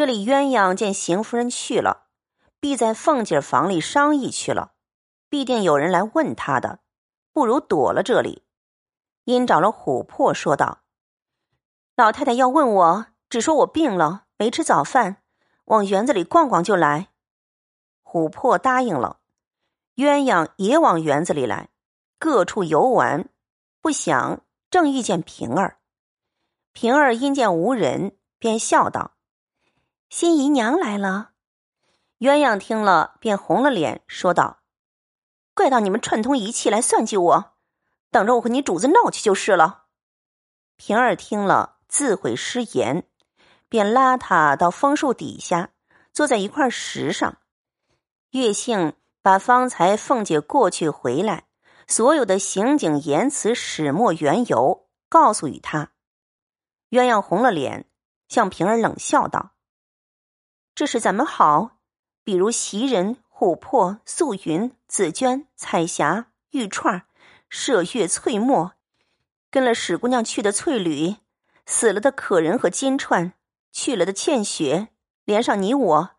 这里鸳鸯见邢夫人去了，必在凤姐房里商议去了，必定有人来问她的，不如躲了这里。因找了琥珀说道：“老太太要问我，只说我病了，没吃早饭，往园子里逛逛就来。”琥珀答应了，鸳鸯也往园子里来，各处游玩。不想正遇见平儿，平儿因见无人，便笑道：“新姨娘来了。”鸳鸯听了，便红了脸，说道：“怪到你们串通一气来算计我，等着我和你主子闹去就是了。”平儿听了，自悔失言，便拉他到枫树底下，坐在一块石上。月杏把方才凤姐过去回来，所有的行景言辞始末缘由告诉与他。鸳鸯红了脸，向平儿冷笑道：“这是咱们好？比如袭人、琥珀、素云、紫鹃、彩霞、玉串、麝月、翠墨，跟了史姑娘去的翠缕，死了的可人和金钏，去了的倩雪，连上你我，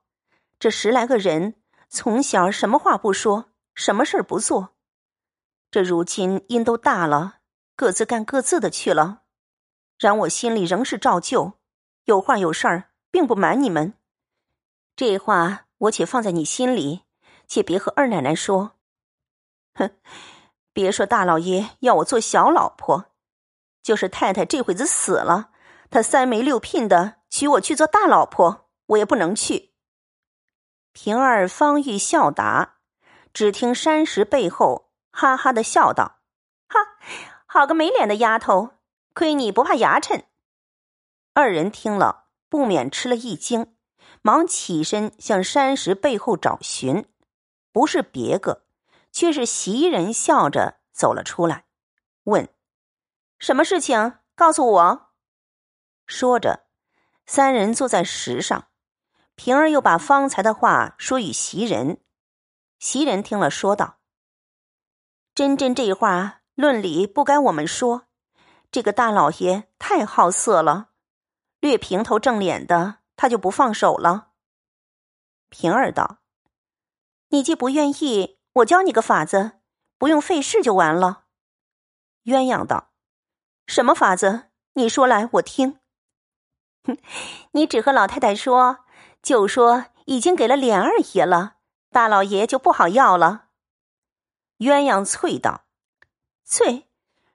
这十来个人。”从小什么话不说，什么事儿不做，这如今因都大了，各自干各自的去了。然我心里仍是照旧，有话有事儿，并不瞒你们。这话我且放在你心里，且别和二奶奶说。哼，别说大老爷要我做小老婆，就是太太这会子死了，他三媒六聘的娶我去做大老婆，我也不能去。平儿方欲笑答，只听山石背后哈哈的笑道：“哈，好个没脸的丫头！亏你不怕牙碜。”二人听了，不免吃了一惊，忙起身向山石背后找寻，不是别个，却是袭人笑着走了出来，问：“什么事情？告诉我。”说着，三人坐在石上。平儿又把方才的话说与袭人，袭人听了说道：“真真这话论理不该我们说，这个大老爷太好色了，略平头正脸的他就不放手了。”平儿道：“你既不愿意，我教你个法子，不用费事就完了。”鸳鸯道：“什么法子？你说来我听。”哼，你只和老太太说。就说已经给了琏二爷了，大老爷就不好要了。鸳鸯啐道：“啐，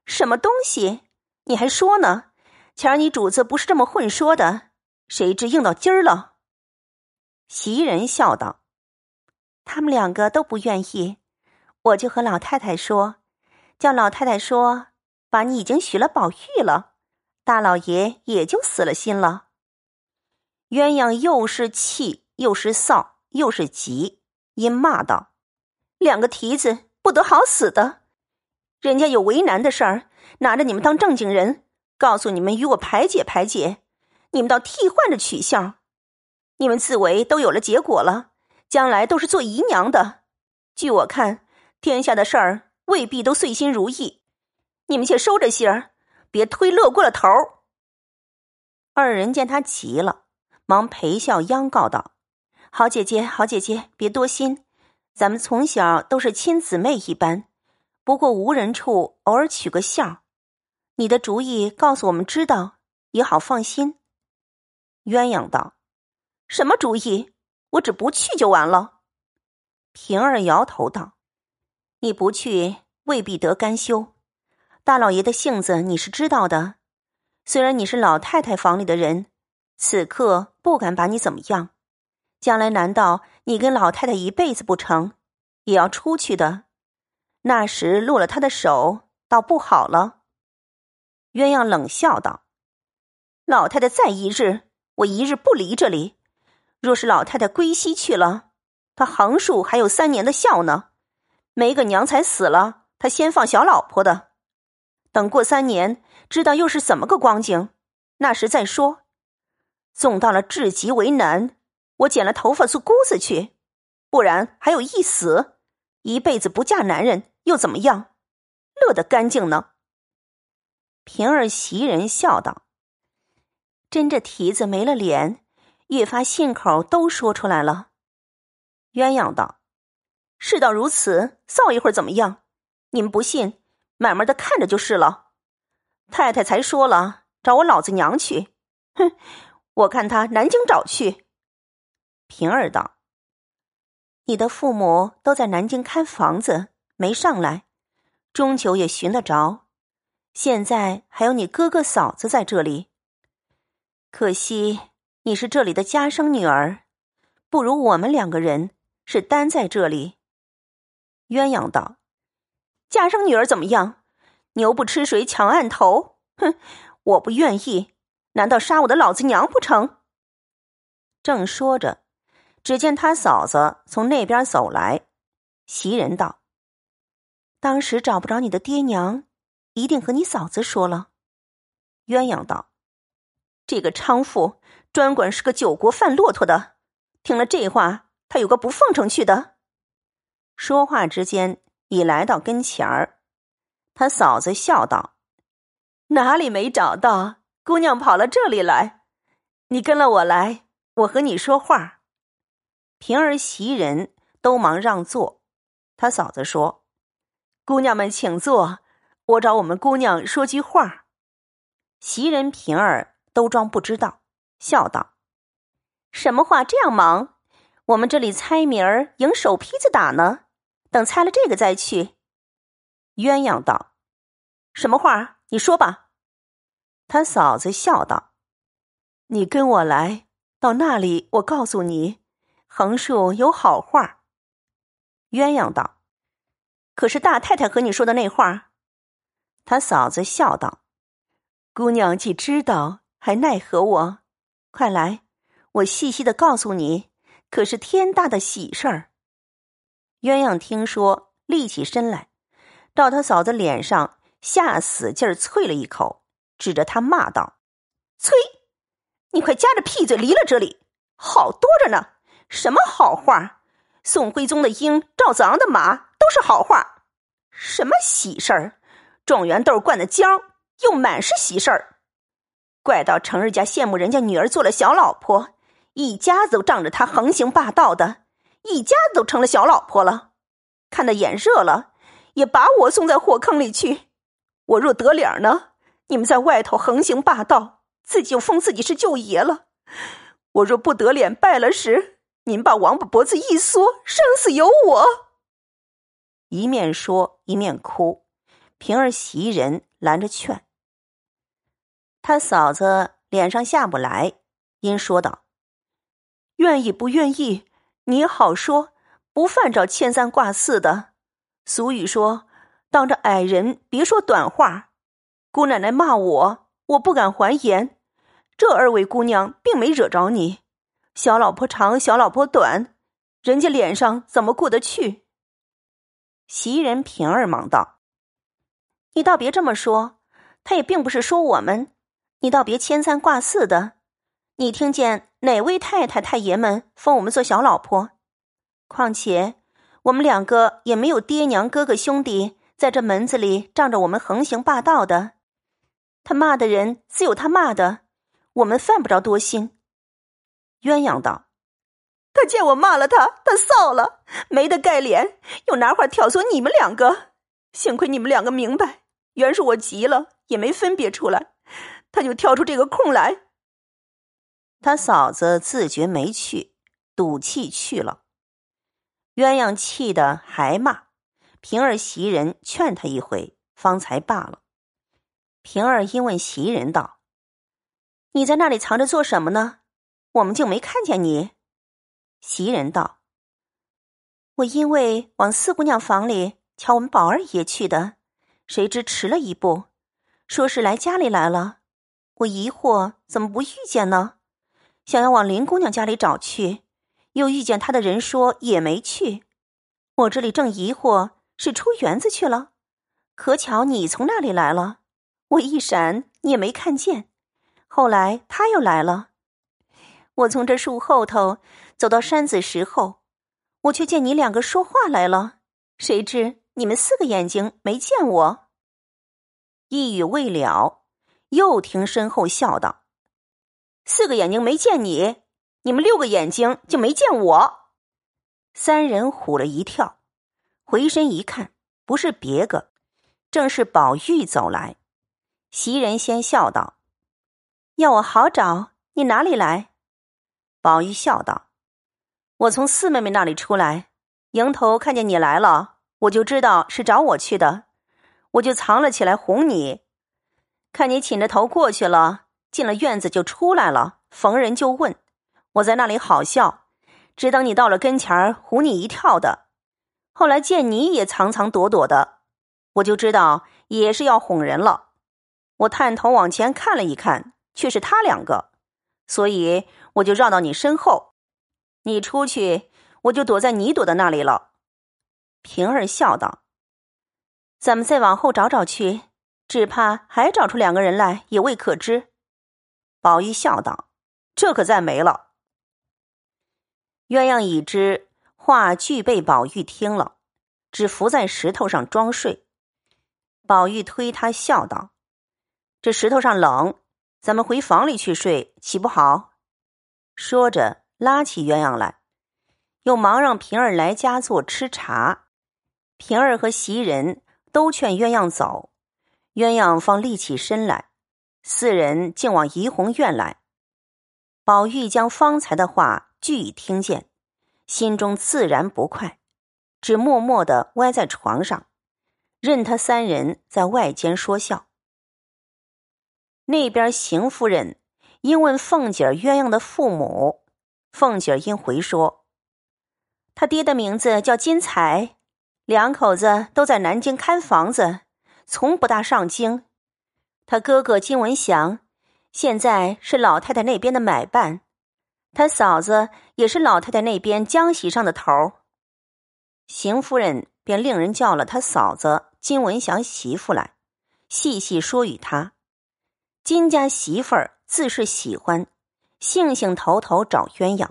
什么东西？你还说呢？前儿你主子不是这么混说的，谁知应到今儿了。”袭人笑道：“他们两个都不愿意，我就和老太太说，叫老太太说，把你已经许了宝玉了，大老爷也就死了心了。”鸳鸯又是气又是臊又是急，因骂道：“两个蹄子不得好死的！人家有为难的事儿，拿着你们当正经人，告诉你们与我排解排解，你们倒替换着取笑。你们自为都有了结果了，将来都是做姨娘的。据我看，天下的事儿未必都遂心如意，你们且收着心儿，别推乐过了头。”二人见他急了。忙陪笑央告道：“好姐姐，好姐姐，别多心。咱们从小都是亲姊妹一般，不过无人处偶尔取个笑。你的主意告诉我们知道，也好放心。”鸳鸯道：“什么主意？我只不去就完了。”平儿摇头道：“你不去未必得甘休。大老爷的性子你是知道的，虽然你是老太太房里的人。”此刻不敢把你怎么样，将来难道你跟老太太一辈子不成？也要出去的，那时落了他的手，倒不好了。鸳鸯冷笑道：“老太太在一日，我一日不离这里。若是老太太归西去了，她横竖还有三年的孝呢。没个娘才死了，她先放小老婆的。等过三年，知道又是怎么个光景，那时再说。”纵到了至极为难，我剪了头发做姑子去，不然还有一死，一辈子不嫁男人又怎么样？乐得干净呢。平儿袭人笑道：“真这蹄子没了脸，越发信口都说出来了。鸳鸯道：“事到如此，臊一会儿怎么样？你们不信，慢慢的看着就是了。太太才说了，找我老子娘去。哼，我看他南京找去。”平儿道：“你的父母都在南京看房子，没上来，终究也寻得着。现在还有你哥哥嫂子在这里，可惜你是这里的家生女儿，不如我们两个人是单在这里。”鸳鸯道：“家生女儿怎么样？牛不吃水抢案头。哼，我不愿意，难道杀我的老子娘不成？”正说着。只见他嫂子从那边走来，袭人道：“当时找不着你的爹娘，一定和你嫂子说了。”鸳鸯道：“这个娼妇专管是个酒国贩骆驼的，听了这话，他有个不奉承去的。”说话之间，已来到跟前儿，他嫂子笑道：“哪里没找到？姑娘跑了这里来，你跟了我来，我和你说话。”平儿、袭人都忙让座，他嫂子说：“姑娘们请坐，我找我们姑娘说句话。”袭人、平儿都装不知道，笑道：“什么话这样忙？我们这里猜谜儿，赢手坯子打呢。等猜了这个再去。”鸳鸯道：“什么话？你说吧。”他嫂子笑道：“你跟我来，到那里我告诉你。”横竖有好话。鸳鸯道：“可是大太太和你说的那话。”他嫂子笑道：“姑娘既知道，还奈何我？快来，我细细的告诉你，可是天大的喜事儿。”鸳鸯听说，立起身来，到他嫂子脸上下死劲儿啐了一口，指着他骂道：“催！你快夹着屁嘴离了这里，好多着呢。”什么好话？宋徽宗的鹰，赵子昂的马，都是好话。什么喜事儿？状元豆灌的浆，又满是喜事儿。怪到成日家羡慕人家女儿做了小老婆，一家子都仗着他横行霸道的，一家子都成了小老婆了。看得眼热了，也把我送在火坑里去。我若得脸呢，你们在外头横行霸道，自己就封自己是舅爷了。我若不得脸，败了时。您把王八脖子一缩，生死由我。一面说一面哭，平儿、袭人拦着劝。他嫂子脸上下不来，因说道：“愿意不愿意，你好说，不犯着牵三挂四的。俗语说，当着矮人别说短话。姑奶奶骂我，我不敢还言。这二位姑娘并没惹着你。”小老婆长，小老婆短，人家脸上怎么过得去？袭人、平儿忙道：“你倒别这么说，他也并不是说我们，你倒别牵三挂四的。你听见哪位太太、太爷们封我们做小老婆？况且我们两个也没有爹娘、哥哥、兄弟在这门子里仗着我们横行霸道的。他骂的人自有他骂的，我们犯不着多心。”鸳鸯道：“他见我骂了他，他臊了，没得盖脸，又拿话挑唆你们两个。幸亏你们两个明白，原是我急了，也没分别出来，他就跳出这个空来。他嫂子自觉没趣，赌气去了。鸳鸯气得还骂，平儿、袭人劝他一回，方才罢了。平儿因问袭人道：‘你在那里藏着做什么呢？’我们就没看见你，袭人道：“我因为往四姑娘房里瞧我们宝二爷去的，谁知迟了一步，说是来家里来了。我疑惑怎么不遇见呢？想要往林姑娘家里找去，又遇见她的人说也没去。我这里正疑惑是出园子去了，可巧你从那里来了，我一闪你也没看见。后来他又来了。”我从这树后头走到山子石后，我却见你两个说话来了。谁知你们四个眼睛没见我。一语未了，又听身后笑道：“四个眼睛没见你，你们六个眼睛就没见我？三人唬了一跳，回身一看，不是别个，正是宝玉走来。袭人先笑道：“要我好找，你哪里来？”宝玉笑道：“我从四妹妹那里出来，迎头看见你来了，我就知道是找我去的，我就藏了起来哄你。看你挺着头过去了，进了院子就出来了，逢人就问，我在那里好笑，只等你到了跟前儿唬你一跳的。后来见你也藏藏躲躲的，我就知道也是要哄人了。”我探头往前看了一看，却是他两个，所以我就绕到你身后。你出去，我就躲在你躲的那里了。平儿笑道：“咱们再往后找找去，只怕还找出两个人来，也未可知。”宝玉笑道：“这可再没了。”鸳鸯已知话俱被宝玉听了，只伏在石头上装睡。宝玉推他笑道。这石头上冷，咱们回房里去睡，岂不好？说着，拉起鸳鸯来，又忙让平儿来家坐吃茶。平儿和袭人都劝鸳鸯走，鸳鸯方立起身来，四人竟往怡红院来。宝玉将方才的话俱已听见，心中自然不快，只默默的歪在床上，任他三人在外间说笑。那边邢夫人因问凤姐鸳鸯的父母，凤姐儿因回说：“他爹的名字叫金才，两口子都在南京看房子，从不大上京。他哥哥金文祥现在是老太太那边的买办，他嫂子也是老太太那边江席上的头儿。邢夫人便令人叫了他嫂子金文祥媳妇来，细细说与他。”金家媳妇儿自是喜欢，兴兴头头找鸳鸯，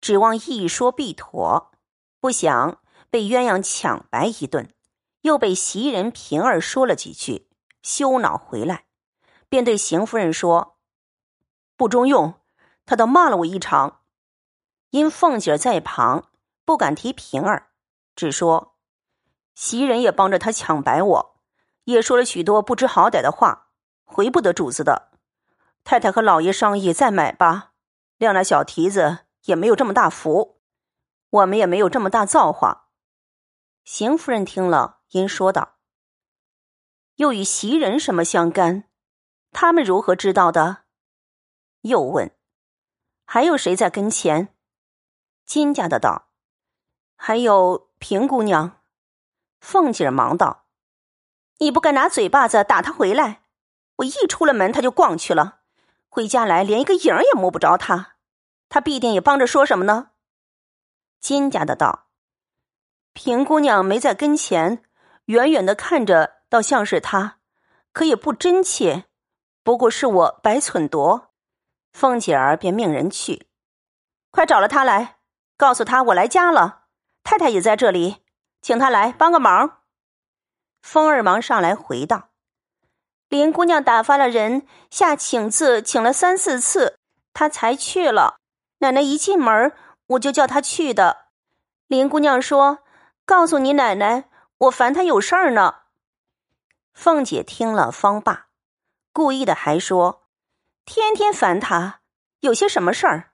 指望一说必妥，不想被鸳鸯抢白一顿，又被袭人、平儿说了几句，羞恼回来，便对邢夫人说：“不中用，他倒骂了我一场。”因凤姐在旁，不敢提平儿，只说袭人也帮着他抢白我，也说了许多不知好歹的话。回不得主子的，太太和老爷商议再买吧。谅那小蹄子也没有这么大福，我们也没有这么大造化。邢夫人听了，因说道：“又与袭人什么相干？他们如何知道的？”又问：“还有谁在跟前？”金家的道：“还有平姑娘。”凤姐忙道：“你不该拿嘴巴子打他回来。”我一出了门，他就逛去了。回家来，连一个影儿也摸不着他。他必定也帮着说什么呢？金家的道：“平姑娘没在跟前，远远的看着，倒像是他，可也不真切。不过是我白寸夺。”凤姐儿便命人去，快找了他来，告诉他我来家了，太太也在这里，请他来帮个忙。风儿忙上来回道。林姑娘打发了人下请字，请了三四次，她才去了。奶奶一进门，我就叫她去的。林姑娘说：“告诉你奶奶，我烦他有事儿呢。”凤姐听了方罢，故意的还说：“天天烦他，有些什么事儿？